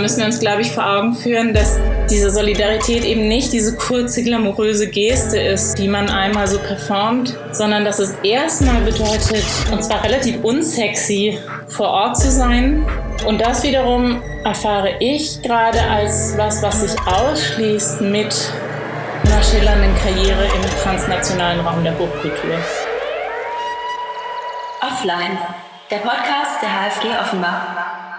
müssen wir uns, glaube ich, vor Augen führen, dass diese Solidarität eben nicht diese kurze, glamouröse Geste ist, die man einmal so performt, sondern dass es erstmal bedeutet, und zwar relativ unsexy, vor Ort zu sein. Und das wiederum erfahre ich gerade als was, was sich ausschließt mit einer schillernden Karriere im transnationalen Raum der Hochkultur. Offline, der Podcast der HFG Offenbach.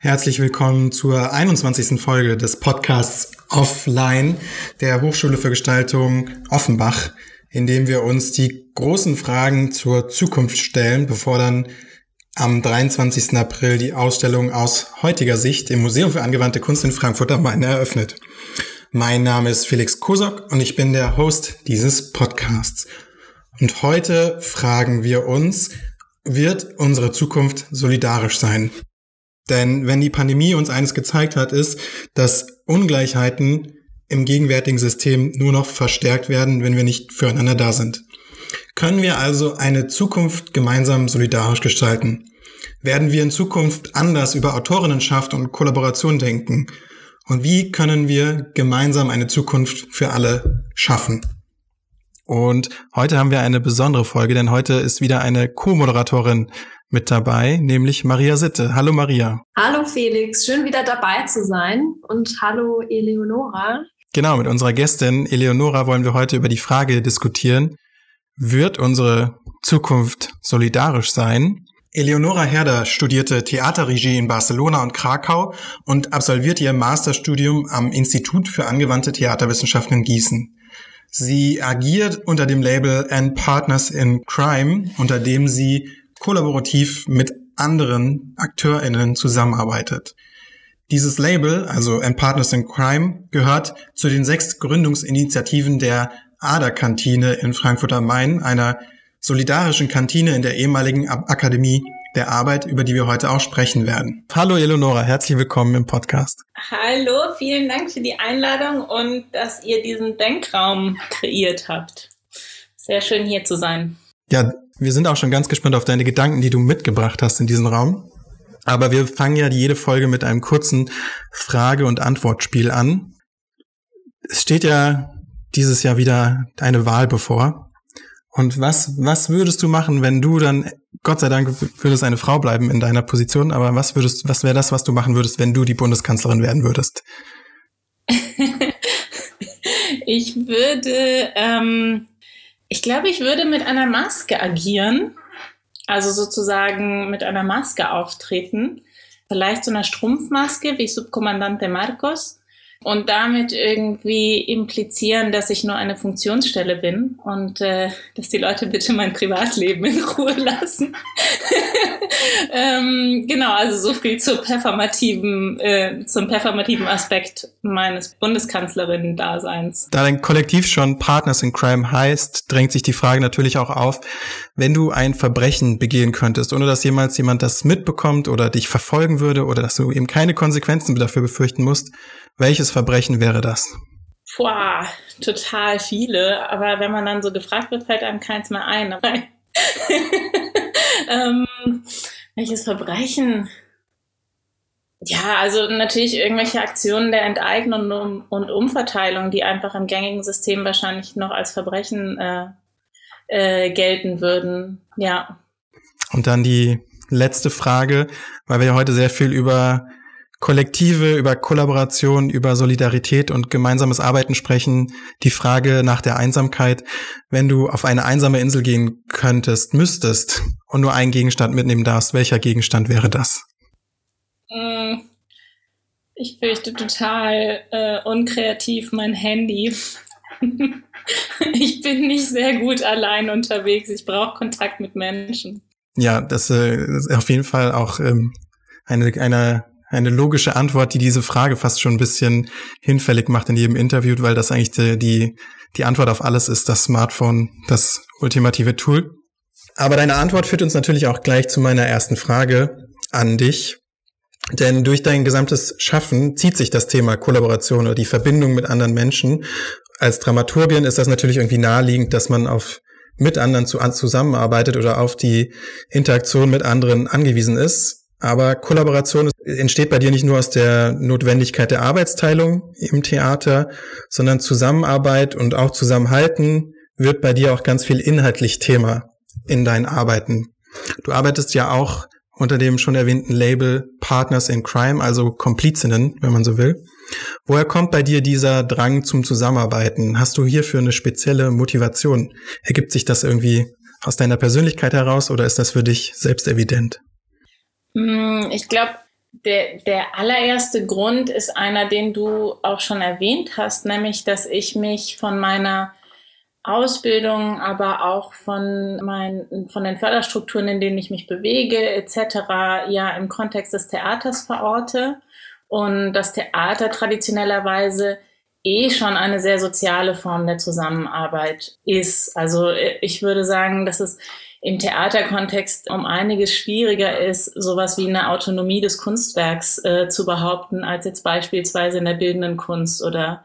Herzlich willkommen zur 21. Folge des Podcasts Offline der Hochschule für Gestaltung Offenbach, in dem wir uns die großen Fragen zur Zukunft stellen, bevor dann am 23. April die Ausstellung aus heutiger Sicht im Museum für angewandte Kunst in Frankfurt am Main eröffnet. Mein Name ist Felix Kosok und ich bin der Host dieses Podcasts. Und heute fragen wir uns, wird unsere Zukunft solidarisch sein? Denn wenn die Pandemie uns eines gezeigt hat, ist, dass Ungleichheiten im gegenwärtigen System nur noch verstärkt werden, wenn wir nicht füreinander da sind. Können wir also eine Zukunft gemeinsam solidarisch gestalten? Werden wir in Zukunft anders über Autorinnenschaft und Kollaboration denken? Und wie können wir gemeinsam eine Zukunft für alle schaffen? Und heute haben wir eine besondere Folge, denn heute ist wieder eine Co-Moderatorin mit dabei, nämlich Maria Sitte. Hallo Maria. Hallo Felix, schön wieder dabei zu sein und hallo Eleonora. Genau, mit unserer Gästin Eleonora wollen wir heute über die Frage diskutieren, wird unsere Zukunft solidarisch sein? Eleonora Herder studierte Theaterregie in Barcelona und Krakau und absolvierte ihr Masterstudium am Institut für angewandte Theaterwissenschaften in Gießen. Sie agiert unter dem Label And Partners in Crime, unter dem sie kollaborativ mit anderen AkteurInnen zusammenarbeitet. Dieses Label, also And Partners in Crime, gehört zu den sechs Gründungsinitiativen der Ader-Kantine in Frankfurt am Main, einer solidarischen Kantine in der ehemaligen Akademie der Arbeit, über die wir heute auch sprechen werden. Hallo Eleonora, herzlich willkommen im Podcast. Hallo, vielen Dank für die Einladung und dass ihr diesen Denkraum kreiert habt. Sehr schön hier zu sein. Ja, wir sind auch schon ganz gespannt auf deine Gedanken, die du mitgebracht hast in diesen Raum. Aber wir fangen ja jede Folge mit einem kurzen Frage- und Antwortspiel an. Es steht ja dieses Jahr wieder eine Wahl bevor. Und was, was würdest du machen, wenn du dann, Gott sei Dank würdest eine Frau bleiben in deiner Position, aber was würdest, was wäre das, was du machen würdest, wenn du die Bundeskanzlerin werden würdest? ich würde ähm, ich glaube, ich würde mit einer Maske agieren, also sozusagen mit einer Maske auftreten. Vielleicht so einer Strumpfmaske wie Subkommandante Marcos und damit irgendwie implizieren, dass ich nur eine Funktionsstelle bin und äh, dass die Leute bitte mein Privatleben in Ruhe lassen. ähm, genau, also so viel zur performativen, äh, zum performativen Aspekt meines Bundeskanzlerinnen-Daseins. Da dein Kollektiv schon Partners in Crime heißt, drängt sich die Frage natürlich auch auf, wenn du ein Verbrechen begehen könntest, ohne dass jemals jemand das mitbekommt oder dich verfolgen würde oder dass du eben keine Konsequenzen dafür befürchten musst, welches Verbrechen wäre das? Boah, total viele. Aber wenn man dann so gefragt wird, fällt einem keins mehr ein. ähm, welches Verbrechen? Ja, also natürlich irgendwelche Aktionen der Enteignung und, und Umverteilung, die einfach im gängigen System wahrscheinlich noch als Verbrechen äh, äh, gelten würden. Ja. Und dann die letzte Frage, weil wir ja heute sehr viel über Kollektive, über Kollaboration, über Solidarität und gemeinsames Arbeiten sprechen. Die Frage nach der Einsamkeit, wenn du auf eine einsame Insel gehen könntest, müsstest und nur einen Gegenstand mitnehmen darfst, welcher Gegenstand wäre das? Mm, ich fürchte total äh, unkreativ mein Handy. ich bin nicht sehr gut allein unterwegs. Ich brauche Kontakt mit Menschen. Ja, das, äh, ist auf jeden Fall auch ähm, eine, eine eine logische Antwort, die diese Frage fast schon ein bisschen hinfällig macht in jedem Interview, weil das eigentlich die, die, die Antwort auf alles ist, das Smartphone, das ultimative Tool. Aber deine Antwort führt uns natürlich auch gleich zu meiner ersten Frage an dich. Denn durch dein gesamtes Schaffen zieht sich das Thema Kollaboration oder die Verbindung mit anderen Menschen. Als Dramaturgin ist das natürlich irgendwie naheliegend, dass man auf mit anderen zu, zusammenarbeitet oder auf die Interaktion mit anderen angewiesen ist. Aber Kollaboration entsteht bei dir nicht nur aus der Notwendigkeit der Arbeitsteilung im Theater, sondern Zusammenarbeit und auch Zusammenhalten wird bei dir auch ganz viel inhaltlich Thema in deinen Arbeiten. Du arbeitest ja auch unter dem schon erwähnten Label Partners in Crime, also Komplizinnen, wenn man so will. Woher kommt bei dir dieser Drang zum Zusammenarbeiten? Hast du hierfür eine spezielle Motivation? Ergibt sich das irgendwie aus deiner Persönlichkeit heraus oder ist das für dich selbst evident? Hm, ich glaube, der, der allererste Grund ist einer, den du auch schon erwähnt hast, nämlich, dass ich mich von meiner Ausbildung, aber auch von, meinen, von den Förderstrukturen, in denen ich mich bewege, etc., ja im Kontext des Theaters verorte und das Theater traditionellerweise eh schon eine sehr soziale Form der Zusammenarbeit ist. Also ich würde sagen, dass es im Theaterkontext um einiges schwieriger ist, sowas wie eine Autonomie des Kunstwerks äh, zu behaupten, als jetzt beispielsweise in der bildenden Kunst oder,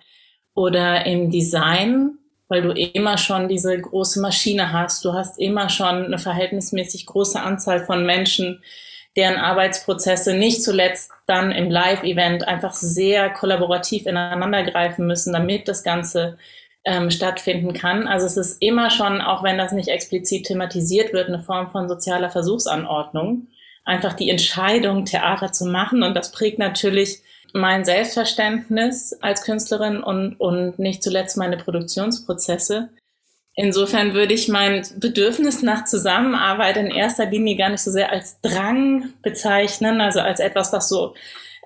oder im Design, weil du immer schon diese große Maschine hast. Du hast immer schon eine verhältnismäßig große Anzahl von Menschen, deren Arbeitsprozesse nicht zuletzt dann im Live-Event einfach sehr kollaborativ ineinandergreifen müssen, damit das Ganze ähm, stattfinden kann. Also es ist immer schon, auch wenn das nicht explizit thematisiert wird, eine Form von sozialer Versuchsanordnung. Einfach die Entscheidung, Theater zu machen. Und das prägt natürlich mein Selbstverständnis als Künstlerin und, und nicht zuletzt meine Produktionsprozesse. Insofern würde ich mein Bedürfnis nach Zusammenarbeit in erster Linie gar nicht so sehr als Drang bezeichnen, also als etwas, was so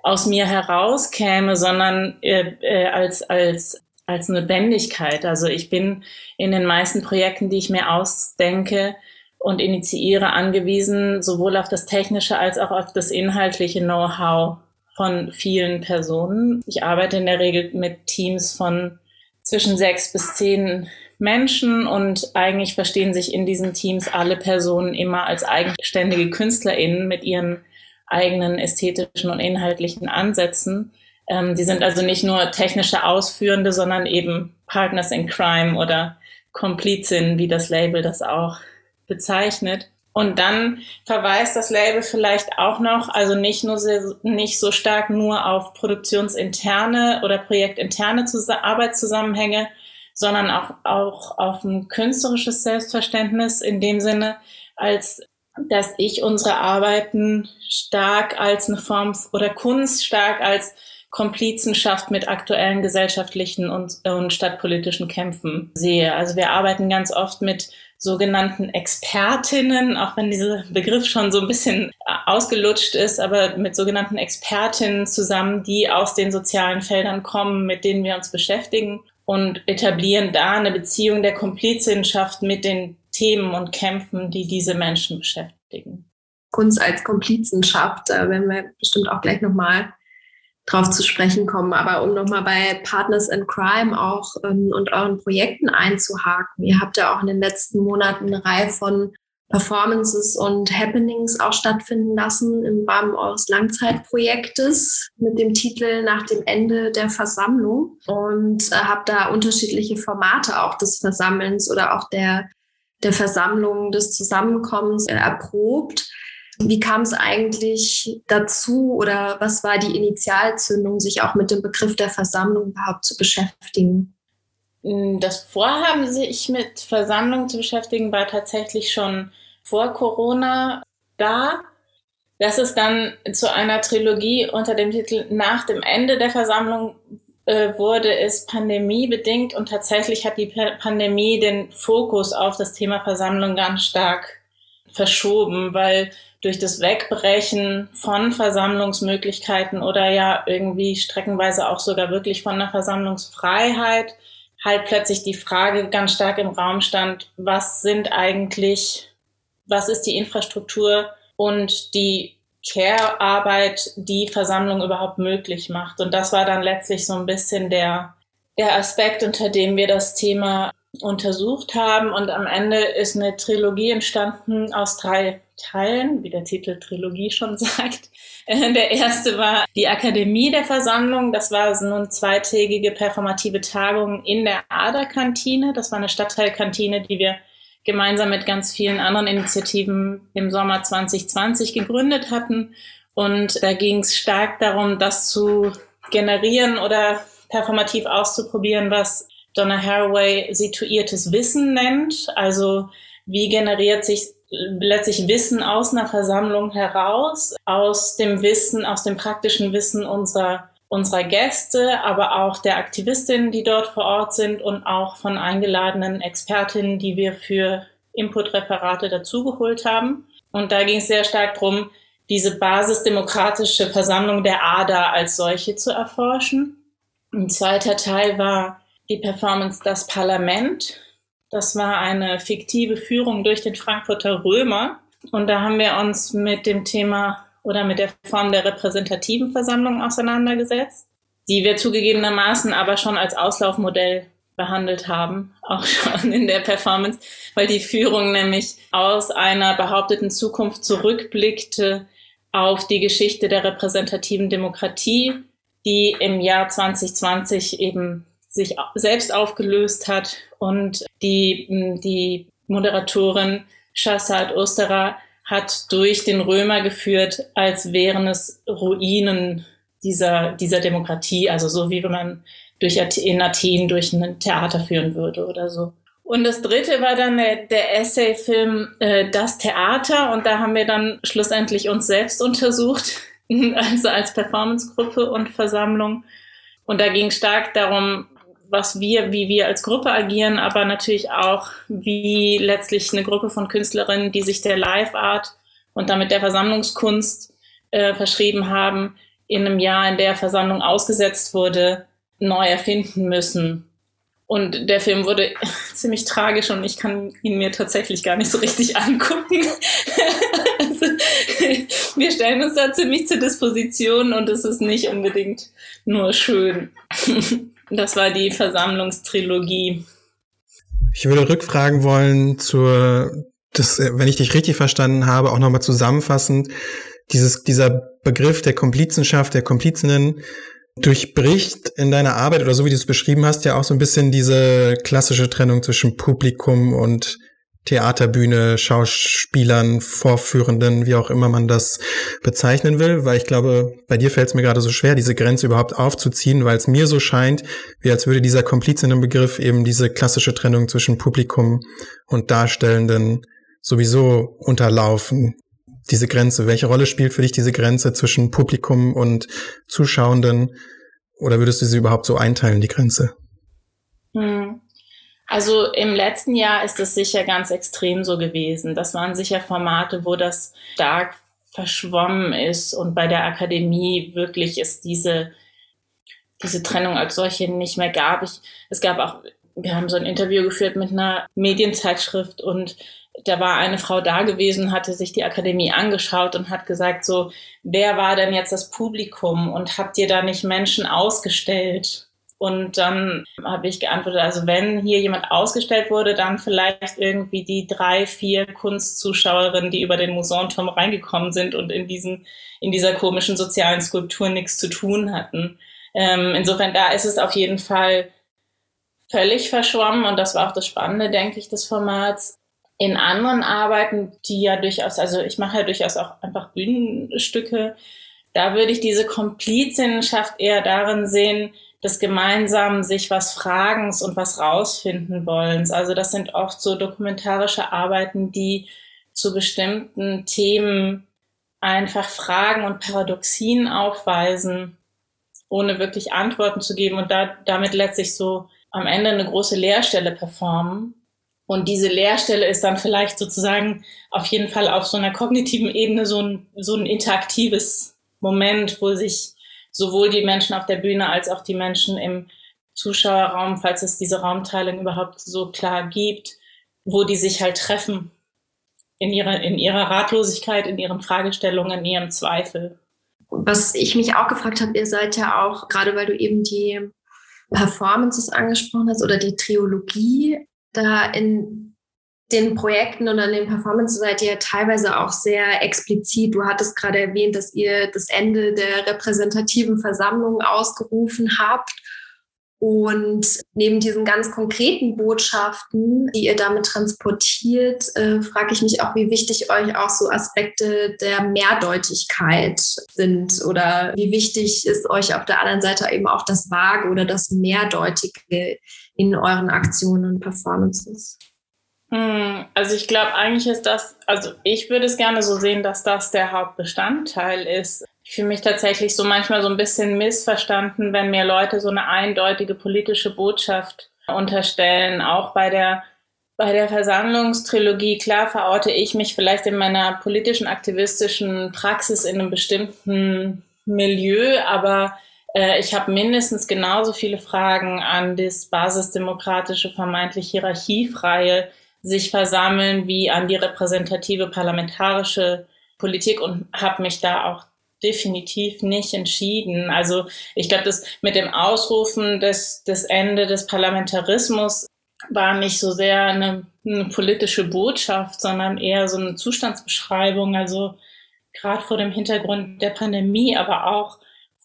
aus mir herauskäme, sondern äh, äh, als, als, als Notwendigkeit. Also ich bin in den meisten Projekten, die ich mir ausdenke und initiiere, angewiesen, sowohl auf das technische als auch auf das inhaltliche Know-how von vielen Personen. Ich arbeite in der Regel mit Teams von zwischen sechs bis zehn Menschen und eigentlich verstehen sich in diesen Teams alle Personen immer als eigenständige KünstlerInnen mit ihren eigenen ästhetischen und inhaltlichen Ansätzen. Ähm, die sind also nicht nur technische Ausführende, sondern eben Partners in Crime oder Komplizinnen, wie das Label das auch bezeichnet. Und dann verweist das Label vielleicht auch noch, also nicht nur sehr, nicht so stark nur auf produktionsinterne oder projektinterne Arbeitszusammenhänge, sondern auch, auch auf ein künstlerisches Selbstverständnis in dem Sinne, als dass ich unsere Arbeiten stark als eine Form oder Kunst stark als Komplizenschaft mit aktuellen gesellschaftlichen und, und stadtpolitischen Kämpfen sehe. Also wir arbeiten ganz oft mit sogenannten Expertinnen, auch wenn dieser Begriff schon so ein bisschen ausgelutscht ist, aber mit sogenannten Expertinnen zusammen, die aus den sozialen Feldern kommen, mit denen wir uns beschäftigen und etablieren da eine Beziehung der Komplizenschaft mit den Themen und Kämpfen, die diese Menschen beschäftigen. Kunst als Komplizenschaft, da werden wir bestimmt auch gleich nochmal drauf zu sprechen kommen. Aber um nochmal bei Partners in Crime auch ähm, und euren Projekten einzuhaken. Ihr habt ja auch in den letzten Monaten eine Reihe von Performances und Happenings auch stattfinden lassen im Rahmen eures Langzeitprojektes mit dem Titel Nach dem Ende der Versammlung und äh, habe da unterschiedliche Formate auch des Versammelns oder auch der, der Versammlung, des Zusammenkommens äh, erprobt. Wie kam es eigentlich dazu oder was war die Initialzündung, sich auch mit dem Begriff der Versammlung überhaupt zu beschäftigen? Mm, das Vorhaben, sich mit Versammlungen zu beschäftigen, war tatsächlich schon vor Corona da. Dass es dann zu einer Trilogie unter dem Titel Nach dem Ende der Versammlung äh, wurde, ist pandemiebedingt und tatsächlich hat die Pandemie den Fokus auf das Thema Versammlung ganz stark verschoben, weil durch das Wegbrechen von Versammlungsmöglichkeiten oder ja irgendwie streckenweise auch sogar wirklich von der Versammlungsfreiheit halt plötzlich die Frage ganz stark im Raum stand, was sind eigentlich, was ist die Infrastruktur und die Care-Arbeit, die Versammlung überhaupt möglich macht. Und das war dann letztlich so ein bisschen der, der Aspekt, unter dem wir das Thema untersucht haben. Und am Ende ist eine Trilogie entstanden aus drei Teilen, wie der Titel Trilogie schon sagt. Der erste war die Akademie der Versammlung. Das war eine zweitägige performative Tagung in der Aderkantine. Das war eine Stadtteilkantine, die wir gemeinsam mit ganz vielen anderen Initiativen im Sommer 2020 gegründet hatten Und da ging es stark darum, das zu generieren oder performativ auszuprobieren, was Donna Haraway situiertes Wissen nennt. Also wie generiert sich letztlich Wissen aus einer Versammlung heraus, aus dem Wissen, aus dem praktischen Wissen unserer unserer Gäste, aber auch der Aktivistinnen, die dort vor Ort sind und auch von eingeladenen Expertinnen, die wir für Inputreferate dazugeholt haben. Und da ging es sehr stark darum, diese basisdemokratische Versammlung der ADA als solche zu erforschen. Ein zweiter Teil war die Performance Das Parlament. Das war eine fiktive Führung durch den Frankfurter Römer. Und da haben wir uns mit dem Thema oder mit der Form der repräsentativen Versammlung auseinandergesetzt, die wir zugegebenermaßen aber schon als Auslaufmodell behandelt haben, auch schon in der Performance, weil die Führung nämlich aus einer behaupteten Zukunft zurückblickte auf die Geschichte der repräsentativen Demokratie, die im Jahr 2020 eben sich selbst aufgelöst hat und die, die Moderatorin Shazad Osterer hat durch den Römer geführt, als wären es Ruinen dieser, dieser Demokratie, also so wie wenn man durch in Athen durch ein Theater führen würde oder so. Und das dritte war dann der, der Essay-Film äh, Das Theater und da haben wir dann schlussendlich uns selbst untersucht, also als Performancegruppe und Versammlung. Und da ging stark darum, was wir, wie wir als Gruppe agieren, aber natürlich auch, wie letztlich eine Gruppe von Künstlerinnen, die sich der Live-Art und damit der Versammlungskunst äh, verschrieben haben, in einem Jahr, in der Versammlung ausgesetzt wurde, neu erfinden müssen. Und der Film wurde ziemlich tragisch und ich kann ihn mir tatsächlich gar nicht so richtig angucken. also, wir stellen uns da ziemlich zur Disposition und es ist nicht unbedingt nur schön. Das war die Versammlungstrilogie. Ich würde rückfragen wollen zur, das, wenn ich dich richtig verstanden habe, auch nochmal zusammenfassend, dieses, dieser Begriff der Komplizenschaft, der Komplizinnen, durchbricht in deiner Arbeit oder so wie du es beschrieben hast, ja auch so ein bisschen diese klassische Trennung zwischen Publikum und Theaterbühne, Schauspielern, Vorführenden, wie auch immer man das bezeichnen will, weil ich glaube, bei dir fällt es mir gerade so schwer, diese Grenze überhaupt aufzuziehen, weil es mir so scheint, wie als würde dieser Komplizinnenbegriff eben diese klassische Trennung zwischen Publikum und Darstellenden sowieso unterlaufen. Diese Grenze, welche Rolle spielt für dich diese Grenze zwischen Publikum und Zuschauenden? Oder würdest du sie überhaupt so einteilen, die Grenze? Hm. Also im letzten Jahr ist es sicher ganz extrem so gewesen. Das waren sicher Formate, wo das stark verschwommen ist und bei der Akademie wirklich ist diese, diese Trennung als solche nicht mehr gab. Ich, es gab auch, wir haben so ein Interview geführt mit einer Medienzeitschrift und da war eine Frau da gewesen, hatte sich die Akademie angeschaut und hat gesagt so, wer war denn jetzt das Publikum und habt ihr da nicht Menschen ausgestellt? Und dann habe ich geantwortet, also wenn hier jemand ausgestellt wurde, dann vielleicht irgendwie die drei, vier Kunstzuschauerinnen, die über den Musanturm reingekommen sind und in diesem, in dieser komischen sozialen Skulptur nichts zu tun hatten. Ähm, insofern, da ist es auf jeden Fall völlig verschwommen und das war auch das Spannende, denke ich, des Formats. In anderen Arbeiten, die ja durchaus, also ich mache ja durchaus auch einfach Bühnenstücke, da würde ich diese Komplizinnenschaft eher darin sehen, des gemeinsamen sich was Fragens und was rausfinden wollens. Also das sind oft so dokumentarische Arbeiten, die zu bestimmten Themen einfach Fragen und Paradoxien aufweisen, ohne wirklich Antworten zu geben und da, damit letztlich so am Ende eine große Leerstelle performen. Und diese Leerstelle ist dann vielleicht sozusagen auf jeden Fall auf so einer kognitiven Ebene so ein, so ein interaktives Moment, wo sich sowohl die Menschen auf der Bühne als auch die Menschen im Zuschauerraum, falls es diese Raumteilung überhaupt so klar gibt, wo die sich halt treffen in ihrer, in ihrer Ratlosigkeit, in ihren Fragestellungen, in ihrem Zweifel. Was ich mich auch gefragt habe, ihr seid ja auch, gerade weil du eben die Performances angesprochen hast oder die Triologie, da in den Projekten und an den Performances seid ihr teilweise auch sehr explizit. Du hattest gerade erwähnt, dass ihr das Ende der repräsentativen Versammlung ausgerufen habt. Und neben diesen ganz konkreten Botschaften, die ihr damit transportiert, äh, frage ich mich auch, wie wichtig euch auch so Aspekte der Mehrdeutigkeit sind oder wie wichtig ist euch auf der anderen Seite eben auch das Vage oder das Mehrdeutige in euren Aktionen und Performances. Hm, also ich glaube, eigentlich ist das, also ich würde es gerne so sehen, dass das der Hauptbestandteil ist. Ich fühle mich tatsächlich so manchmal so ein bisschen missverstanden, wenn mir Leute so eine eindeutige politische Botschaft unterstellen, auch bei der bei der Versammlungstrilogie, klar verorte ich mich vielleicht in meiner politischen, aktivistischen Praxis in einem bestimmten Milieu, aber äh, ich habe mindestens genauso viele Fragen an das basisdemokratische, vermeintlich hierarchiefreie sich versammeln wie an die repräsentative parlamentarische Politik und habe mich da auch definitiv nicht entschieden. Also ich glaube, das mit dem Ausrufen des, des Ende des Parlamentarismus war nicht so sehr eine, eine politische Botschaft, sondern eher so eine Zustandsbeschreibung. Also gerade vor dem Hintergrund der Pandemie, aber auch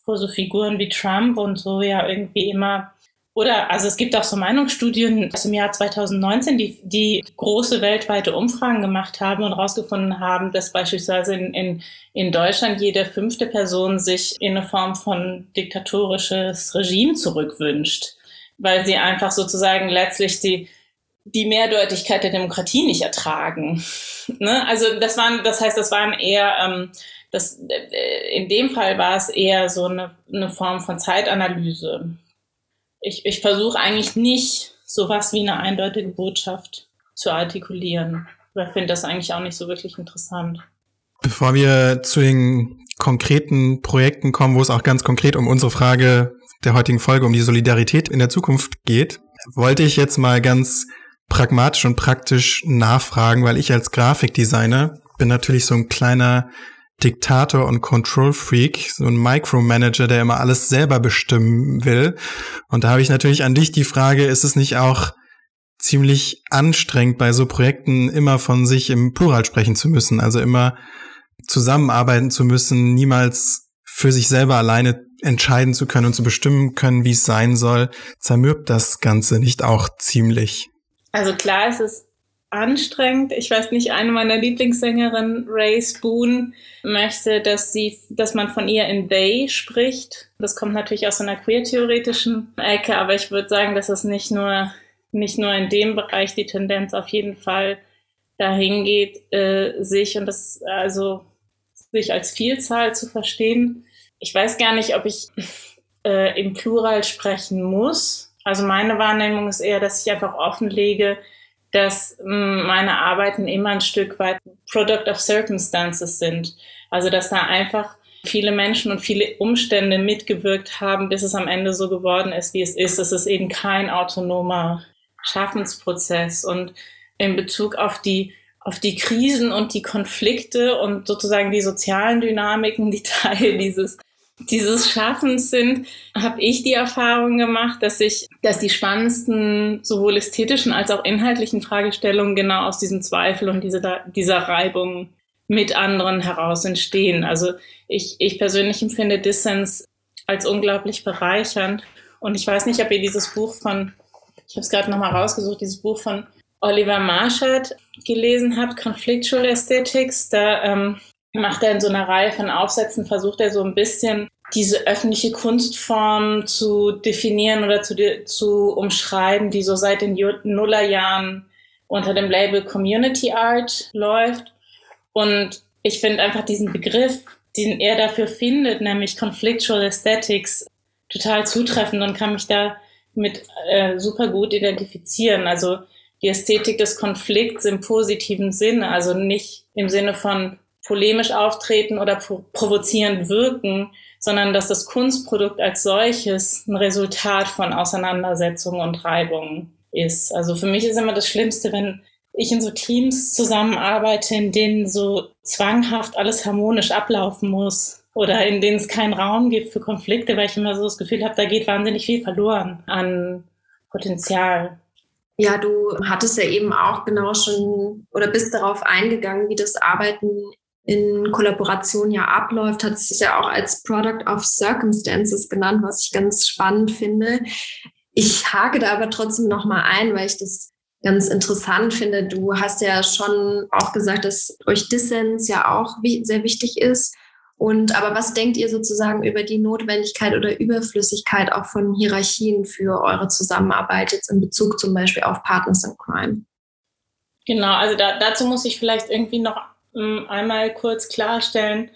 vor so Figuren wie Trump und so ja irgendwie immer oder, also es gibt auch so Meinungsstudien aus dem Jahr 2019, die, die große weltweite Umfragen gemacht haben und herausgefunden haben, dass beispielsweise in, in, in Deutschland jede fünfte Person sich in eine Form von diktatorisches Regime zurückwünscht, weil sie einfach sozusagen letztlich die, die Mehrdeutigkeit der Demokratie nicht ertragen. ne? Also das waren, das heißt, das waren eher, ähm, das, äh, in dem Fall war es eher so eine, eine Form von Zeitanalyse ich, ich versuche eigentlich nicht sowas wie eine eindeutige Botschaft zu artikulieren. Ich finde das eigentlich auch nicht so wirklich interessant. Bevor wir zu den konkreten Projekten kommen, wo es auch ganz konkret um unsere Frage der heutigen Folge, um die Solidarität in der Zukunft geht, wollte ich jetzt mal ganz pragmatisch und praktisch nachfragen, weil ich als Grafikdesigner bin natürlich so ein kleiner Diktator und Control Freak, so ein Micromanager, der immer alles selber bestimmen will. Und da habe ich natürlich an dich die Frage, ist es nicht auch ziemlich anstrengend bei so Projekten immer von sich im Plural sprechen zu müssen, also immer zusammenarbeiten zu müssen, niemals für sich selber alleine entscheiden zu können und zu bestimmen können, wie es sein soll, zermürbt das Ganze nicht auch ziemlich? Also klar, es ist anstrengend. Ich weiß nicht, eine meiner Lieblingssängerinnen, Ray Spoon, möchte, dass sie, dass man von ihr in they spricht. Das kommt natürlich aus einer queer-theoretischen Ecke, aber ich würde sagen, dass es nicht nur, nicht nur in dem Bereich die Tendenz auf jeden Fall dahin geht, äh, sich und das, also, sich als Vielzahl zu verstehen. Ich weiß gar nicht, ob ich äh, im Plural sprechen muss. Also meine Wahrnehmung ist eher, dass ich einfach offenlege, dass hm, meine Arbeiten immer ein Stück weit Product of Circumstances sind. Also dass da einfach viele Menschen und viele Umstände mitgewirkt haben, bis es am Ende so geworden ist, wie es ist. Es ist eben kein autonomer Schaffensprozess. Und in Bezug auf die auf die Krisen und die Konflikte und sozusagen die sozialen Dynamiken, die Teil dieses dieses Schaffens sind, habe ich die Erfahrung gemacht, dass ich, dass die spannendsten sowohl ästhetischen als auch inhaltlichen Fragestellungen genau aus diesem Zweifel und diese, dieser Reibung mit anderen heraus entstehen. Also ich, ich persönlich empfinde Dissens als unglaublich bereichernd. Und ich weiß nicht, ob ihr dieses Buch von, ich habe es gerade nochmal rausgesucht, dieses Buch von Oliver Marschert gelesen habt, Conflictual Aesthetics. Da ähm, macht er in so einer Reihe von Aufsätzen, versucht er so ein bisschen diese öffentliche Kunstform zu definieren oder zu, zu umschreiben, die so seit den Nullerjahren unter dem Label Community Art läuft. Und ich finde einfach diesen Begriff, den er dafür findet, nämlich Conflictual Aesthetics, total zutreffend und kann mich da mit äh, super gut identifizieren. Also die Ästhetik des Konflikts im positiven Sinne, also nicht im Sinne von polemisch auftreten oder provozierend wirken, sondern dass das Kunstprodukt als solches ein Resultat von Auseinandersetzungen und Reibungen ist. Also für mich ist immer das Schlimmste, wenn ich in so Teams zusammenarbeite, in denen so zwanghaft alles harmonisch ablaufen muss oder in denen es keinen Raum gibt für Konflikte, weil ich immer so das Gefühl habe, da geht wahnsinnig viel verloren an Potenzial. Ja, du hattest ja eben auch genau schon oder bist darauf eingegangen, wie das Arbeiten in Kollaboration ja abläuft, hat sich ja auch als Product of Circumstances genannt, was ich ganz spannend finde. Ich hake da aber trotzdem nochmal ein, weil ich das ganz interessant finde. Du hast ja schon auch gesagt, dass euch Dissens ja auch sehr wichtig ist. Und aber was denkt ihr sozusagen über die Notwendigkeit oder Überflüssigkeit auch von Hierarchien für eure Zusammenarbeit jetzt in Bezug zum Beispiel auf Partners in Crime? Genau, also da, dazu muss ich vielleicht irgendwie noch einmal kurz klarstellen,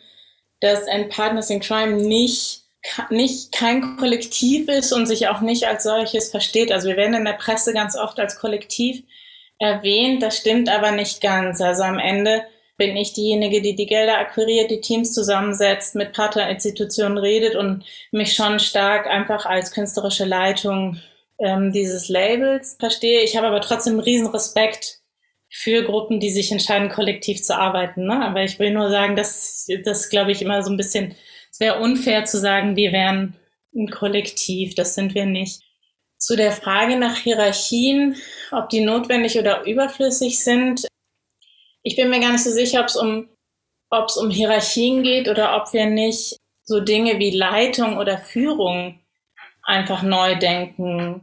dass ein Partners in Crime nicht nicht kein Kollektiv ist und sich auch nicht als solches versteht. Also wir werden in der Presse ganz oft als Kollektiv erwähnt, das stimmt aber nicht ganz. Also am Ende bin ich diejenige, die die Gelder akquiriert, die Teams zusammensetzt, mit Partnerinstitutionen redet und mich schon stark einfach als künstlerische Leitung ähm, dieses Labels verstehe. Ich habe aber trotzdem riesen Respekt für Gruppen, die sich entscheiden, kollektiv zu arbeiten. Ne? Aber ich will nur sagen, dass das, glaube ich, immer so ein bisschen, es wäre unfair zu sagen, wir wären ein Kollektiv. Das sind wir nicht. Zu der Frage nach Hierarchien, ob die notwendig oder überflüssig sind. Ich bin mir gar nicht so sicher, ob es um, ob es um Hierarchien geht oder ob wir nicht so Dinge wie Leitung oder Führung einfach neu denken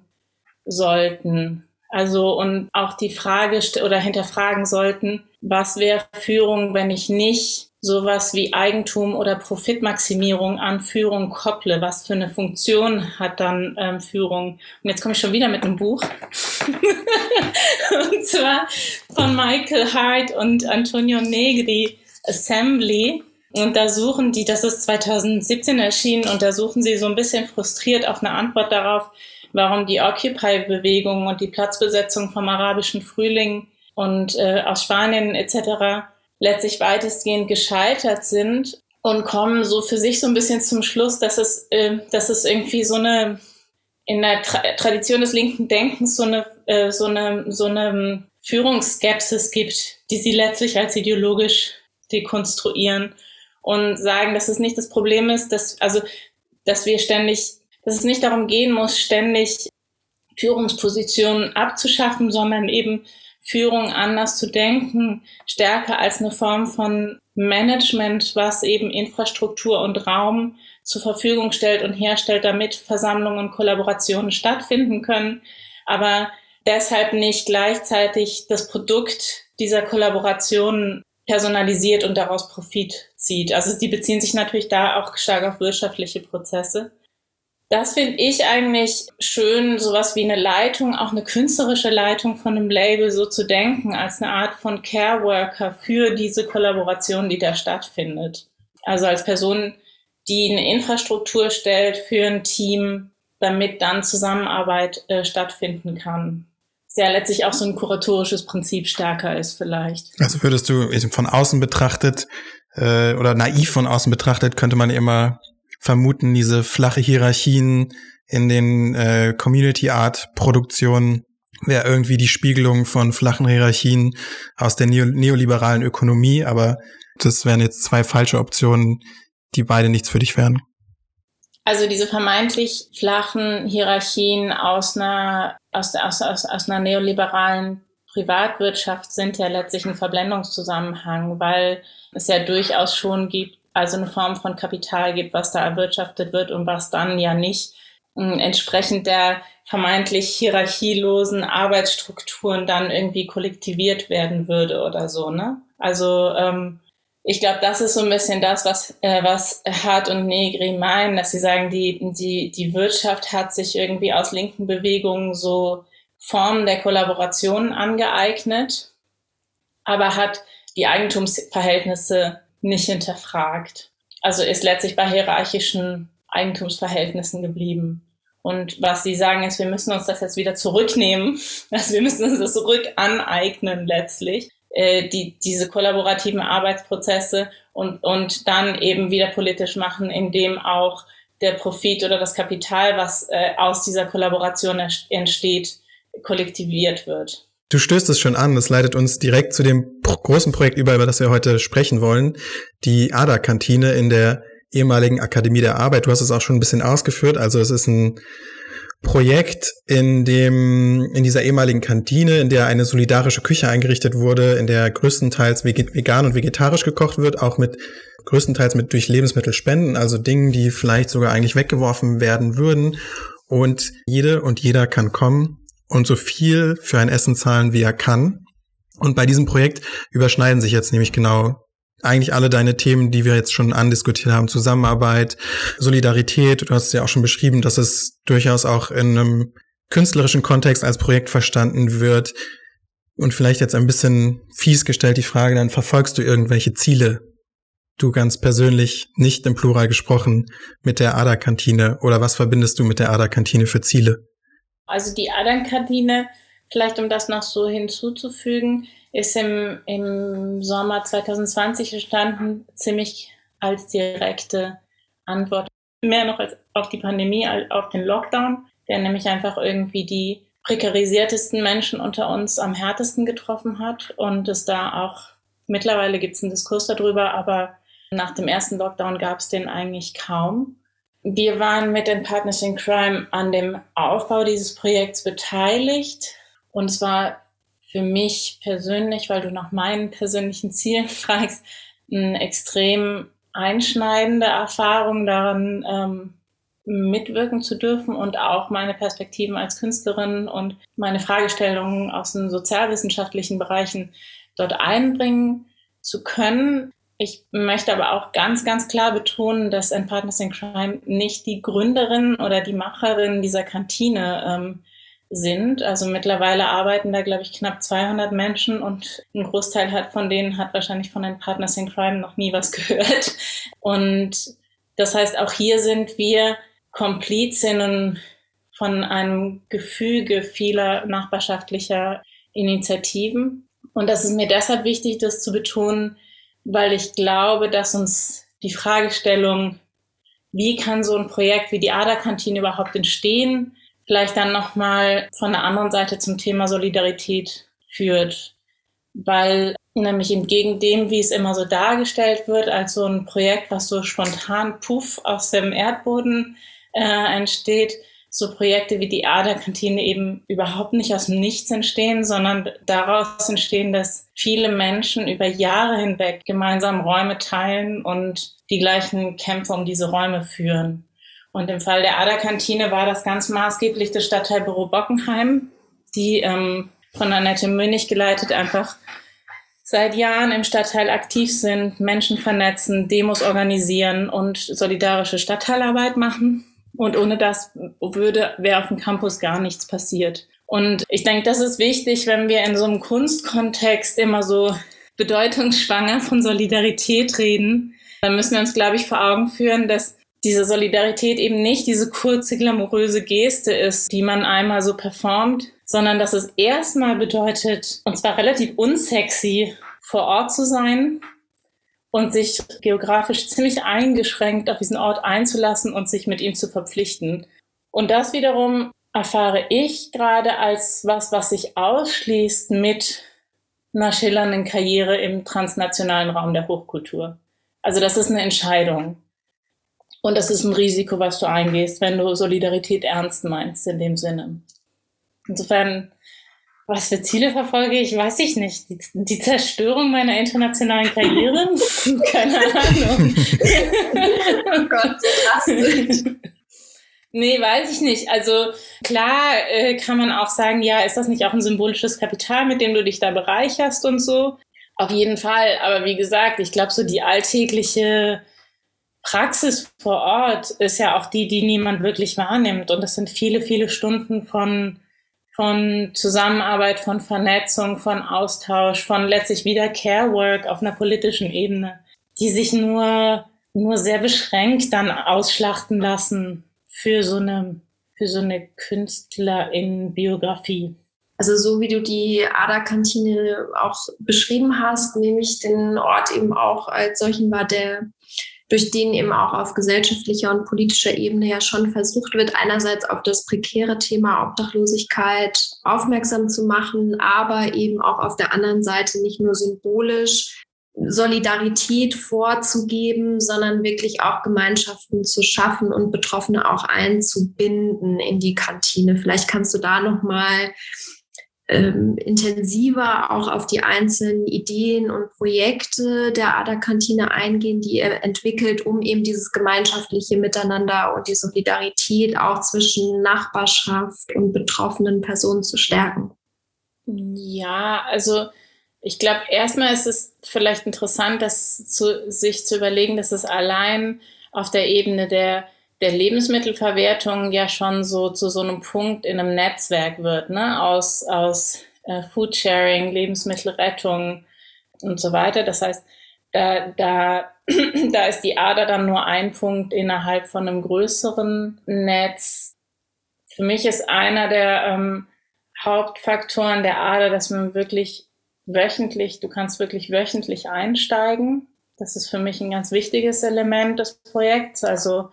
sollten. Also und auch die Frage oder hinterfragen sollten, was wäre Führung, wenn ich nicht sowas wie Eigentum oder Profitmaximierung an Führung kopple. Was für eine Funktion hat dann ähm, Führung? Und jetzt komme ich schon wieder mit einem Buch. und zwar von Michael Hart und Antonio Negri, Assembly. Und da suchen die, das ist 2017 erschienen, und da suchen sie so ein bisschen frustriert auf eine Antwort darauf, warum die Occupy-Bewegung und die Platzbesetzung vom arabischen Frühling und äh, aus Spanien etc letztlich weitestgehend gescheitert sind und kommen so für sich so ein bisschen zum Schluss, dass es, äh, dass es irgendwie so eine in der Tra Tradition des linken Denkens so eine, äh, so eine, so eine Führungsskepsis gibt, die sie letztlich als ideologisch dekonstruieren und sagen, dass es nicht das Problem ist, dass, also, dass wir ständig, dass es nicht darum gehen muss, ständig Führungspositionen abzuschaffen, sondern eben Führung anders zu denken, stärker als eine Form von Management, was eben Infrastruktur und Raum zur Verfügung stellt und herstellt, damit Versammlungen und Kollaborationen stattfinden können, aber deshalb nicht gleichzeitig das Produkt dieser Kollaboration personalisiert und daraus Profit zieht. Also die beziehen sich natürlich da auch stark auf wirtschaftliche Prozesse. Das finde ich eigentlich schön, sowas wie eine Leitung, auch eine künstlerische Leitung von einem Label so zu denken, als eine Art von Care Worker für diese Kollaboration, die da stattfindet. Also als Person, die eine Infrastruktur stellt für ein Team, damit dann Zusammenarbeit äh, stattfinden kann. Sehr letztlich auch so ein kuratorisches Prinzip stärker ist vielleicht. Also würdest du von außen betrachtet äh, oder naiv von außen betrachtet, könnte man immer vermuten, diese flache Hierarchien in den äh, Community Art Produktionen wäre irgendwie die Spiegelung von flachen Hierarchien aus der neo neoliberalen Ökonomie, aber das wären jetzt zwei falsche Optionen, die beide nichts für dich wären. Also diese vermeintlich flachen Hierarchien aus einer, aus, aus, aus, aus einer neoliberalen Privatwirtschaft sind ja letztlich ein Verblendungszusammenhang, weil es ja durchaus schon gibt also eine Form von Kapital gibt, was da erwirtschaftet wird und was dann ja nicht äh, entsprechend der vermeintlich hierarchielosen Arbeitsstrukturen dann irgendwie kollektiviert werden würde oder so, ne? Also ähm, ich glaube, das ist so ein bisschen das, was, äh, was Hart und Negri meinen, dass sie sagen, die, die, die Wirtschaft hat sich irgendwie aus linken Bewegungen so Formen der Kollaboration angeeignet, aber hat die Eigentumsverhältnisse nicht hinterfragt. Also ist letztlich bei hierarchischen Eigentumsverhältnissen geblieben. Und was sie sagen ist, wir müssen uns das jetzt wieder zurücknehmen. Also wir müssen uns das zurück aneignen letztlich, äh, die, diese kollaborativen Arbeitsprozesse und, und dann eben wieder politisch machen, indem auch der Profit oder das Kapital, was äh, aus dieser Kollaboration entsteht, kollektiviert wird. Du stößt es schon an, das leitet uns direkt zu dem großen Projekt über, über das wir heute sprechen wollen, die ADA-Kantine in der ehemaligen Akademie der Arbeit. Du hast es auch schon ein bisschen ausgeführt, also es ist ein Projekt, in dem, in dieser ehemaligen Kantine, in der eine solidarische Küche eingerichtet wurde, in der größtenteils vegan und vegetarisch gekocht wird, auch mit größtenteils mit durch Lebensmittelspenden, also Dingen, die vielleicht sogar eigentlich weggeworfen werden würden und jede und jeder kann kommen und so viel für ein Essen zahlen, wie er kann. Und bei diesem Projekt überschneiden sich jetzt nämlich genau eigentlich alle deine Themen, die wir jetzt schon andiskutiert haben, Zusammenarbeit, Solidarität. Du hast ja auch schon beschrieben, dass es durchaus auch in einem künstlerischen Kontext als Projekt verstanden wird. Und vielleicht jetzt ein bisschen fies gestellt die Frage, dann verfolgst du irgendwelche Ziele? Du ganz persönlich, nicht im Plural gesprochen, mit der Aderkantine oder was verbindest du mit der Aderkantine für Ziele? Also die Aderkantine, vielleicht um das noch so hinzuzufügen, ist im, im Sommer 2020 entstanden, ziemlich als direkte Antwort, mehr noch als auf die Pandemie, als auf den Lockdown, der nämlich einfach irgendwie die prekarisiertesten Menschen unter uns am härtesten getroffen hat und es da auch, mittlerweile gibt es einen Diskurs darüber, aber nach dem ersten Lockdown gab es den eigentlich kaum. Wir waren mit den Partners in Crime an dem Aufbau dieses Projekts beteiligt und es war für mich persönlich, weil du nach meinen persönlichen Zielen fragst, eine extrem einschneidende Erfahrung daran, ähm, mitwirken zu dürfen und auch meine Perspektiven als Künstlerin und meine Fragestellungen aus den sozialwissenschaftlichen Bereichen dort einbringen zu können. Ich möchte aber auch ganz, ganz klar betonen, dass ein Partners in Crime nicht die Gründerin oder die Macherin dieser Kantine ähm, sind. Also mittlerweile arbeiten da, glaube ich, knapp 200 Menschen und ein Großteil hat von denen hat wahrscheinlich von den Partners in Crime noch nie was gehört. Und das heißt, auch hier sind wir Komplizinnen von einem Gefüge vieler nachbarschaftlicher Initiativen. Und das ist mir deshalb wichtig, das zu betonen, weil ich glaube, dass uns die Fragestellung, wie kann so ein Projekt wie die Aderkantine überhaupt entstehen, vielleicht dann nochmal von der anderen Seite zum Thema Solidarität führt. Weil nämlich entgegen dem, wie es immer so dargestellt wird, als so ein Projekt, was so spontan puff aus dem Erdboden äh, entsteht, so Projekte wie die Aderkantine eben überhaupt nicht aus dem Nichts entstehen, sondern daraus entstehen, dass viele Menschen über Jahre hinweg gemeinsam Räume teilen und die gleichen Kämpfe um diese Räume führen. Und im Fall der Aderkantine war das ganz maßgeblich das Stadtteilbüro Bockenheim, die ähm, von Annette Münich geleitet einfach seit Jahren im Stadtteil aktiv sind, Menschen vernetzen, Demos organisieren und solidarische Stadtteilarbeit machen. Und ohne das würde, wäre auf dem Campus gar nichts passiert. Und ich denke, das ist wichtig, wenn wir in so einem Kunstkontext immer so bedeutungsschwanger von Solidarität reden, dann müssen wir uns, glaube ich, vor Augen führen, dass diese Solidarität eben nicht diese kurze, glamouröse Geste ist, die man einmal so performt, sondern dass es erstmal bedeutet, und zwar relativ unsexy, vor Ort zu sein und sich geografisch ziemlich eingeschränkt auf diesen Ort einzulassen und sich mit ihm zu verpflichten. Und das wiederum erfahre ich gerade als was, was sich ausschließt mit einer schillernden Karriere im transnationalen Raum der Hochkultur. Also das ist eine Entscheidung. Und das ist ein Risiko, was du eingehst, wenn du Solidarität ernst meinst in dem Sinne. Insofern, was für Ziele verfolge ich, weiß ich nicht. Die, die Zerstörung meiner internationalen Karriere? Keine Ahnung. oh Gott, drastisch. Nee, weiß ich nicht. Also klar äh, kann man auch sagen, ja, ist das nicht auch ein symbolisches Kapital, mit dem du dich da bereicherst und so? Auf jeden Fall. Aber wie gesagt, ich glaube, so die alltägliche Praxis vor Ort ist ja auch die, die niemand wirklich wahrnimmt. Und das sind viele, viele Stunden von, von Zusammenarbeit, von Vernetzung, von Austausch, von letztlich wieder Care Work auf einer politischen Ebene, die sich nur, nur sehr beschränkt dann ausschlachten lassen für so eine, für so eine Künstlerin-Biografie. Also so wie du die Aderkantine auch beschrieben hast, nehme ich den Ort eben auch als solchen war, der durch den eben auch auf gesellschaftlicher und politischer Ebene ja schon versucht wird, einerseits auf das prekäre Thema Obdachlosigkeit aufmerksam zu machen, aber eben auch auf der anderen Seite nicht nur symbolisch Solidarität vorzugeben, sondern wirklich auch Gemeinschaften zu schaffen und Betroffene auch einzubinden in die Kantine. Vielleicht kannst du da noch mal ähm, intensiver auch auf die einzelnen Ideen und Projekte der Ader-Kantine eingehen, die er entwickelt, um eben dieses gemeinschaftliche Miteinander und die Solidarität auch zwischen Nachbarschaft und betroffenen Personen zu stärken. Ja, also ich glaube, erstmal ist es vielleicht interessant, das zu, sich zu überlegen, dass es allein auf der Ebene der, der Lebensmittelverwertung ja schon so zu so einem Punkt in einem Netzwerk wird, ne? aus, aus äh, Foodsharing, Lebensmittelrettung und so weiter. Das heißt, da, da, da ist die Ader dann nur ein Punkt innerhalb von einem größeren Netz. Für mich ist einer der ähm, Hauptfaktoren der Ader, dass man wirklich wöchentlich, du kannst wirklich wöchentlich einsteigen. Das ist für mich ein ganz wichtiges Element des Projekts. Also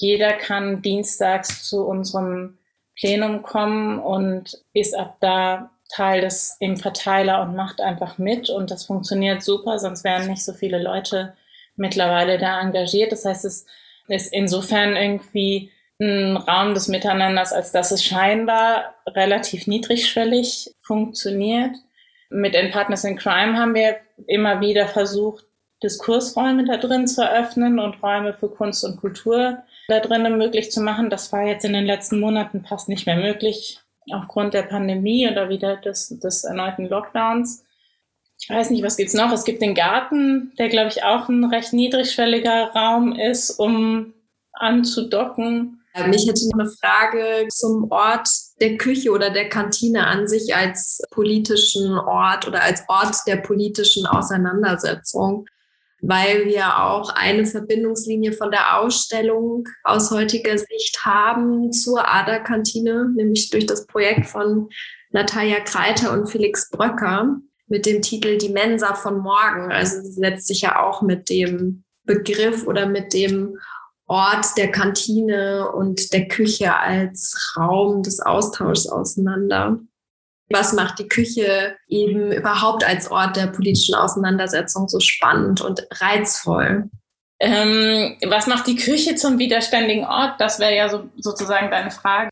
jeder kann dienstags zu unserem Plenum kommen und ist ab da Teil des im Verteiler und macht einfach mit und das funktioniert super, sonst wären nicht so viele Leute mittlerweile da engagiert. Das heißt, es ist insofern irgendwie ein Raum des Miteinanders, als dass es scheinbar relativ niedrigschwellig funktioniert. Mit den Partners in Crime haben wir immer wieder versucht, Diskursräume da drin zu eröffnen und Räume für Kunst und Kultur da drinnen möglich zu machen. Das war jetzt in den letzten Monaten fast nicht mehr möglich, aufgrund der Pandemie oder wieder des, des erneuten Lockdowns. Ich weiß nicht, was gibt's noch? Es gibt den Garten, der, glaube ich, auch ein recht niedrigschwelliger Raum ist, um anzudocken. Mich hätte eine Frage zum Ort der Küche oder der Kantine an sich als politischen Ort oder als Ort der politischen Auseinandersetzung, weil wir auch eine Verbindungslinie von der Ausstellung aus heutiger Sicht haben zur Aderkantine, nämlich durch das Projekt von Natalia Kreiter und Felix Bröcker mit dem Titel Die Mensa von morgen. Also sie setzt sich ja auch mit dem Begriff oder mit dem Ort der Kantine und der Küche als Raum des Austauschs auseinander. Was macht die Küche eben überhaupt als Ort der politischen Auseinandersetzung so spannend und reizvoll? Ähm, was macht die Küche zum widerständigen Ort? Das wäre ja so, sozusagen deine Frage.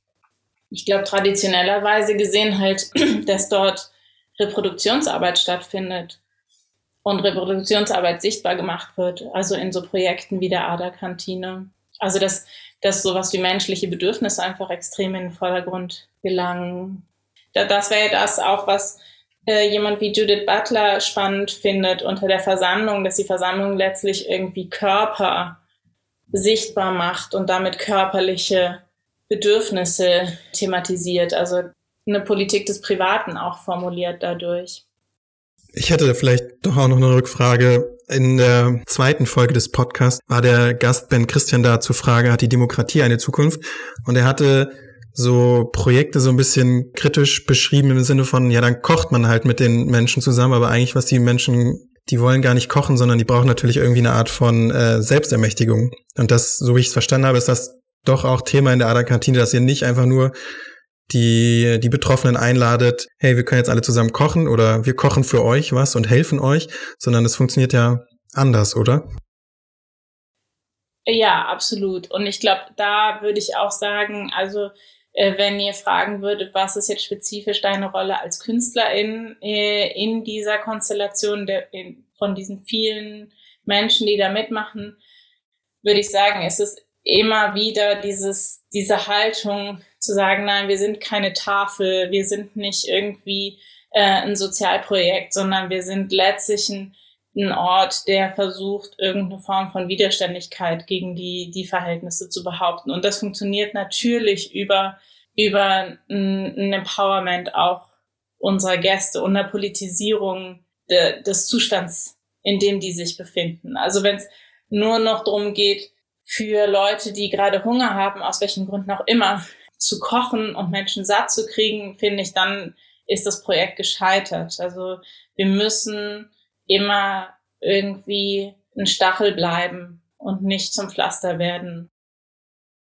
Ich glaube, traditionellerweise gesehen halt, dass dort Reproduktionsarbeit stattfindet und Reproduktionsarbeit sichtbar gemacht wird, also in so Projekten wie der Aderkantine. Also dass, dass sowas wie menschliche Bedürfnisse einfach extrem in den Vordergrund gelangen. Das wäre das auch, was äh, jemand wie Judith Butler spannend findet unter der Versammlung, dass die Versammlung letztlich irgendwie Körper sichtbar macht und damit körperliche Bedürfnisse thematisiert. Also eine Politik des Privaten auch formuliert dadurch. Ich hätte vielleicht doch auch noch eine Rückfrage. In der zweiten Folge des Podcasts war der Gast Ben Christian da zur Frage, hat die Demokratie eine Zukunft? Und er hatte so Projekte so ein bisschen kritisch beschrieben im Sinne von, ja, dann kocht man halt mit den Menschen zusammen, aber eigentlich, was die Menschen, die wollen gar nicht kochen, sondern die brauchen natürlich irgendwie eine Art von äh, Selbstermächtigung. Und das, so wie ich es verstanden habe, ist das doch auch Thema in der Ader-Kantine, dass ihr nicht einfach nur die die Betroffenen einladet, hey, wir können jetzt alle zusammen kochen oder wir kochen für euch was und helfen euch, sondern es funktioniert ja anders, oder? Ja, absolut. Und ich glaube, da würde ich auch sagen, also wenn ihr fragen würdet, was ist jetzt spezifisch deine Rolle als Künstlerin äh, in dieser Konstellation der, in, von diesen vielen Menschen, die da mitmachen, würde ich sagen, es ist immer wieder dieses, diese Haltung zu sagen, nein, wir sind keine Tafel, wir sind nicht irgendwie äh, ein Sozialprojekt, sondern wir sind letztlich ein, ein Ort, der versucht, irgendeine Form von Widerständigkeit gegen die, die Verhältnisse zu behaupten. Und das funktioniert natürlich über, über ein, Empowerment auch unserer Gäste und eine Politisierung de, des Zustands, in dem die sich befinden. Also wenn es nur noch darum geht, für Leute, die gerade Hunger haben, aus welchen Gründen auch immer, zu kochen und Menschen satt zu kriegen, finde ich, dann ist das Projekt gescheitert. Also wir müssen immer irgendwie ein Stachel bleiben und nicht zum Pflaster werden.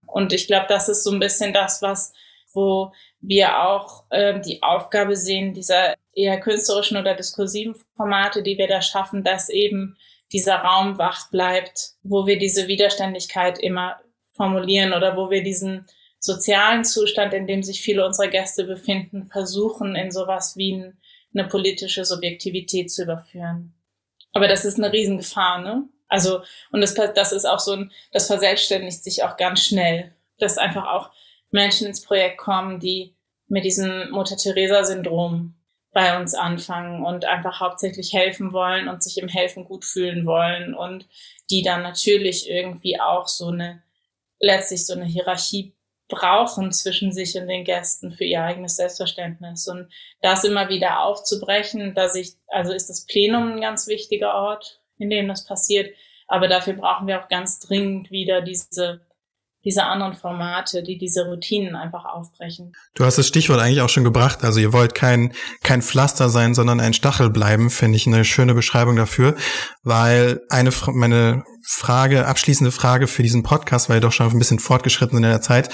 Und ich glaube, das ist so ein bisschen das, was, wo wir auch äh, die Aufgabe sehen, dieser eher künstlerischen oder diskursiven Formate, die wir da schaffen, dass eben dieser Raum wach bleibt, wo wir diese Widerständigkeit immer formulieren oder wo wir diesen sozialen Zustand, in dem sich viele unserer Gäste befinden, versuchen, in sowas wie eine politische Subjektivität zu überführen. Aber das ist eine Riesengefahr, ne? Also, und das, das ist auch so ein, das verselbstständigt sich auch ganz schnell, dass einfach auch Menschen ins Projekt kommen, die mit diesem Mutter-Teresa-Syndrom bei uns anfangen und einfach hauptsächlich helfen wollen und sich im Helfen gut fühlen wollen und die dann natürlich irgendwie auch so eine, letztlich so eine Hierarchie brauchen zwischen sich und den Gästen für ihr eigenes Selbstverständnis. Und das immer wieder aufzubrechen, dass ich, also ist das Plenum ein ganz wichtiger Ort, in dem das passiert. Aber dafür brauchen wir auch ganz dringend wieder diese diese anderen Formate, die diese Routinen einfach aufbrechen. Du hast das Stichwort eigentlich auch schon gebracht. Also ihr wollt kein, kein Pflaster sein, sondern ein Stachel bleiben, finde ich eine schöne Beschreibung dafür, weil eine, meine Frage, abschließende Frage für diesen Podcast, weil ihr doch schon ein bisschen fortgeschritten in der Zeit,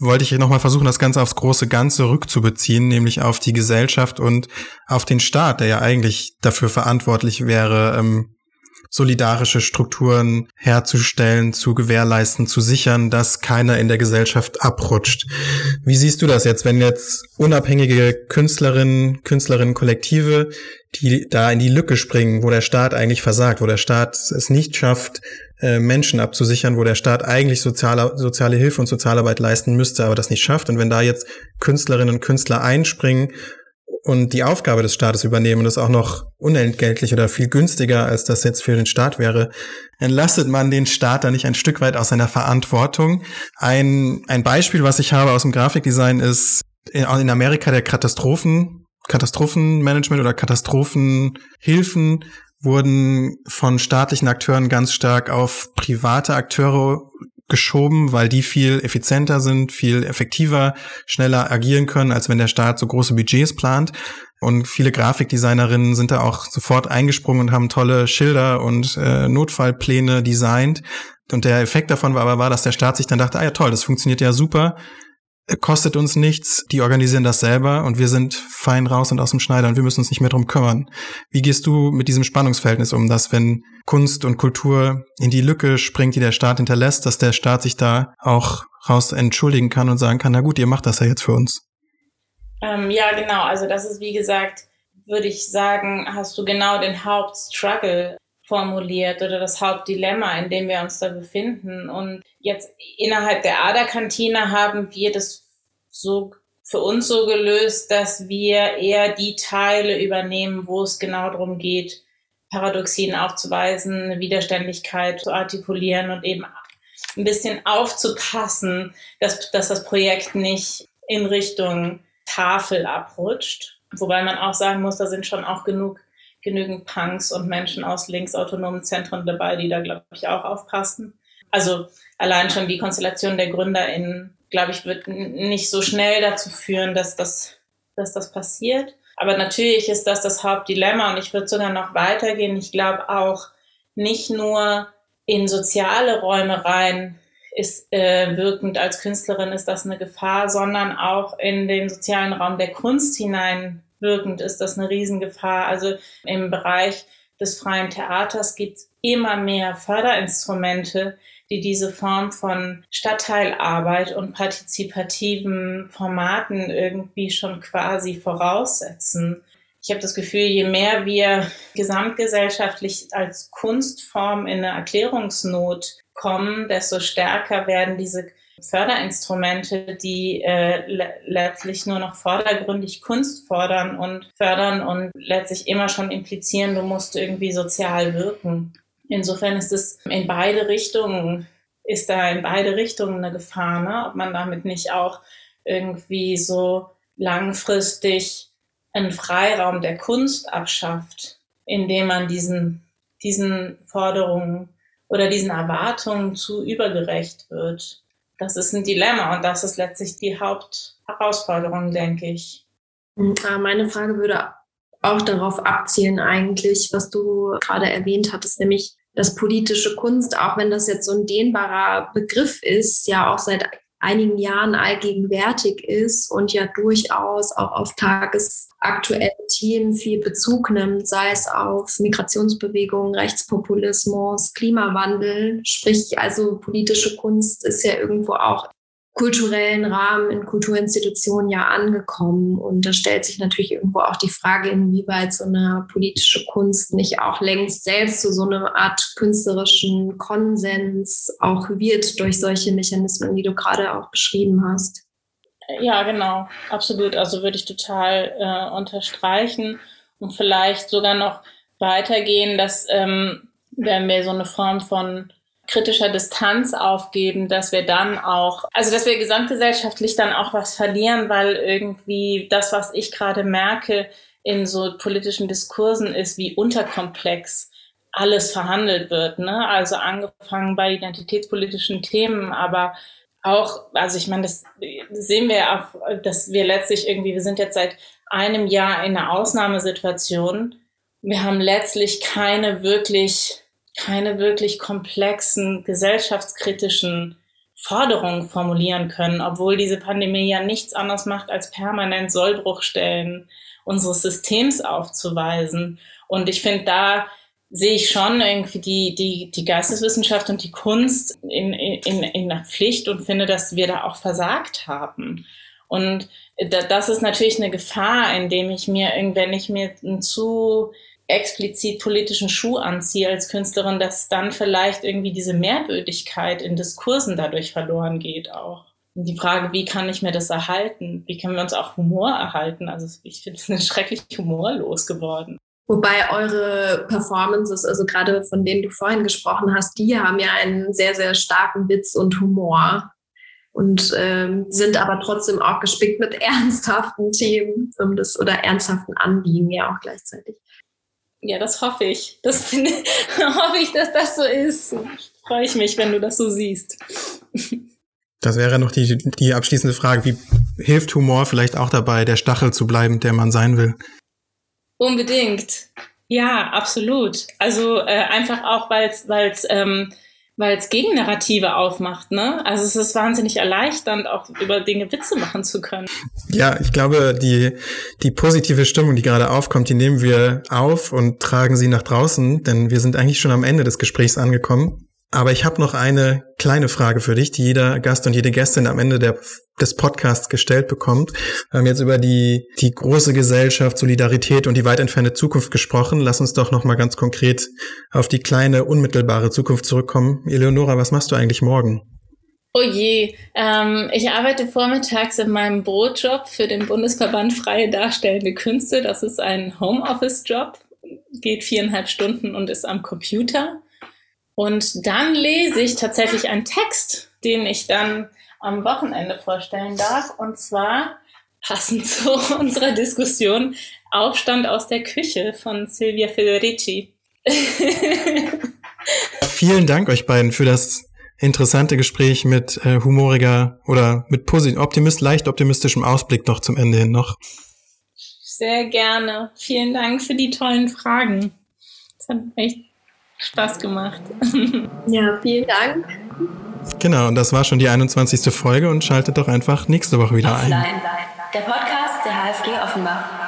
wollte ich nochmal versuchen, das Ganze aufs große Ganze rückzubeziehen, nämlich auf die Gesellschaft und auf den Staat, der ja eigentlich dafür verantwortlich wäre, ähm, solidarische Strukturen herzustellen, zu gewährleisten, zu sichern, dass keiner in der Gesellschaft abrutscht. Wie siehst du das jetzt, wenn jetzt unabhängige Künstlerinnen, Künstlerinnen, Kollektive, die da in die Lücke springen, wo der Staat eigentlich versagt, wo der Staat es nicht schafft, äh, Menschen abzusichern, wo der Staat eigentlich soziale, soziale Hilfe und Sozialarbeit leisten müsste, aber das nicht schafft. Und wenn da jetzt Künstlerinnen und Künstler einspringen und die Aufgabe des Staates übernehmen und das auch noch unentgeltlich oder viel günstiger, als das jetzt für den Staat wäre, entlastet man den Staat da nicht ein Stück weit aus seiner Verantwortung. Ein, ein Beispiel, was ich habe aus dem Grafikdesign, ist in Amerika der Katastrophen, Katastrophenmanagement oder Katastrophenhilfen wurden von staatlichen Akteuren ganz stark auf private Akteure geschoben, weil die viel effizienter sind, viel effektiver, schneller agieren können, als wenn der Staat so große Budgets plant. Und viele Grafikdesignerinnen sind da auch sofort eingesprungen und haben tolle Schilder und äh, Notfallpläne designt. Und der Effekt davon war aber, war, dass der Staat sich dann dachte, ah ja toll, das funktioniert ja super kostet uns nichts, die organisieren das selber und wir sind fein raus und aus dem Schneider und wir müssen uns nicht mehr drum kümmern. Wie gehst du mit diesem Spannungsverhältnis um, dass wenn Kunst und Kultur in die Lücke springt, die der Staat hinterlässt, dass der Staat sich da auch raus entschuldigen kann und sagen kann, na gut, ihr macht das ja jetzt für uns? Ähm, ja, genau. Also das ist, wie gesagt, würde ich sagen, hast du genau den Hauptstruggle formuliert oder das Hauptdilemma, in dem wir uns da befinden. Und jetzt innerhalb der Aderkantine haben wir das so für uns so gelöst, dass wir eher die Teile übernehmen, wo es genau darum geht, Paradoxien aufzuweisen, Widerständigkeit zu artikulieren und eben ein bisschen aufzupassen, dass, dass das Projekt nicht in Richtung Tafel abrutscht. Wobei man auch sagen muss, da sind schon auch genug genügend Punks und Menschen aus linksautonomen Zentren dabei, die da, glaube ich, auch aufpassen. Also allein schon die Konstellation der GründerInnen, glaube ich, wird nicht so schnell dazu führen, dass das, dass das passiert. Aber natürlich ist das das Hauptdilemma und ich würde sogar noch weitergehen. Ich glaube auch nicht nur in soziale Räume rein ist äh, wirkend als Künstlerin ist das eine Gefahr, sondern auch in den sozialen Raum der Kunst hinein wirkend ist das eine Riesengefahr. Also im Bereich des freien Theaters gibt es immer mehr Förderinstrumente, die diese Form von Stadtteilarbeit und partizipativen Formaten irgendwie schon quasi voraussetzen. Ich habe das Gefühl, je mehr wir gesamtgesellschaftlich als Kunstform in eine Erklärungsnot kommen, desto stärker werden diese Förderinstrumente, die äh, le letztlich nur noch vordergründig Kunst fordern und fördern und letztlich immer schon implizieren, du musst irgendwie sozial wirken. Insofern ist es in beide Richtungen, ist da in beide Richtungen eine Gefahr, ne? ob man damit nicht auch irgendwie so langfristig einen Freiraum der Kunst abschafft, indem man diesen, diesen Forderungen oder diesen Erwartungen zu übergerecht wird das ist ein Dilemma und das ist letztlich die Hauptherausforderung, denke ich. Ah, meine Frage würde auch darauf abzielen eigentlich, was du gerade erwähnt hattest, nämlich dass politische Kunst, auch wenn das jetzt so ein dehnbarer Begriff ist, ja auch seit einigen Jahren allgegenwärtig ist und ja durchaus auch auf tagesaktuelle Themen viel Bezug nimmt, sei es auf Migrationsbewegungen, Rechtspopulismus, Klimawandel. Sprich, also politische Kunst ist ja irgendwo auch kulturellen Rahmen in Kulturinstitutionen ja angekommen. Und da stellt sich natürlich irgendwo auch die Frage, inwieweit so eine politische Kunst nicht auch längst selbst zu so einer Art künstlerischen Konsens auch wird durch solche Mechanismen, die du gerade auch beschrieben hast. Ja, genau, absolut. Also würde ich total äh, unterstreichen und vielleicht sogar noch weitergehen, dass ähm, wenn wir so eine Form von kritischer Distanz aufgeben, dass wir dann auch, also dass wir gesamtgesellschaftlich dann auch was verlieren, weil irgendwie das, was ich gerade merke in so politischen Diskursen ist, wie unterkomplex alles verhandelt wird. Ne? Also angefangen bei identitätspolitischen Themen, aber auch, also ich meine, das sehen wir ja auch, dass wir letztlich irgendwie, wir sind jetzt seit einem Jahr in einer Ausnahmesituation. Wir haben letztlich keine wirklich keine wirklich komplexen gesellschaftskritischen Forderungen formulieren können, obwohl diese Pandemie ja nichts anderes macht, als permanent Sollbruchstellen unseres Systems aufzuweisen. Und ich finde, da sehe ich schon irgendwie die, die, die Geisteswissenschaft und die Kunst in, in, in der Pflicht und finde, dass wir da auch versagt haben. Und das ist natürlich eine Gefahr, indem ich mir, wenn ich mir ein zu explizit politischen Schuh anziehe als Künstlerin, dass dann vielleicht irgendwie diese Mehrbödigkeit in Diskursen dadurch verloren geht auch. Die Frage, wie kann ich mir das erhalten? Wie können wir uns auch Humor erhalten? Also ich finde es schrecklich humorlos geworden. Wobei eure Performances, also gerade von denen du vorhin gesprochen hast, die haben ja einen sehr, sehr starken Witz und Humor und ähm, sind aber trotzdem auch gespickt mit ernsthaften Themen um das, oder ernsthaften Anliegen ja auch gleichzeitig. Ja, das hoffe ich. Das finde, hoffe ich, dass das so ist. Freue ich mich, wenn du das so siehst. Das wäre noch die, die abschließende Frage. Wie hilft Humor vielleicht auch dabei, der Stachel zu bleiben, der man sein will? Unbedingt. Ja, absolut. Also äh, einfach auch, weil es ähm, weil es Gegennarrative aufmacht, ne? Also es ist wahnsinnig erleichternd, auch über Dinge Witze machen zu können. Ja, ich glaube, die, die positive Stimmung, die gerade aufkommt, die nehmen wir auf und tragen sie nach draußen, denn wir sind eigentlich schon am Ende des Gesprächs angekommen. Aber ich habe noch eine kleine Frage für dich, die jeder Gast und jede Gästin am Ende der, des Podcasts gestellt bekommt. Wir haben jetzt über die, die große Gesellschaft, Solidarität und die weit entfernte Zukunft gesprochen. Lass uns doch noch mal ganz konkret auf die kleine, unmittelbare Zukunft zurückkommen. Eleonora, was machst du eigentlich morgen? Oh je, ähm, ich arbeite vormittags in meinem Brotjob für den Bundesverband Freie Darstellende Künste. Das ist ein Homeoffice-Job, geht viereinhalb Stunden und ist am Computer. Und dann lese ich tatsächlich einen Text, den ich dann am Wochenende vorstellen darf. Und zwar passend zu unserer Diskussion Aufstand aus der Küche von Silvia Federici. Vielen Dank euch beiden für das interessante Gespräch mit äh, humoriger oder mit optimist, leicht optimistischem Ausblick noch zum Ende hin noch. Sehr gerne. Vielen Dank für die tollen Fragen. Das hat echt Spaß gemacht. Ja, vielen Dank. Genau, und das war schon die 21. Folge und schaltet doch einfach nächste Woche wieder Offline. ein. Der Podcast der HFG Offenbach.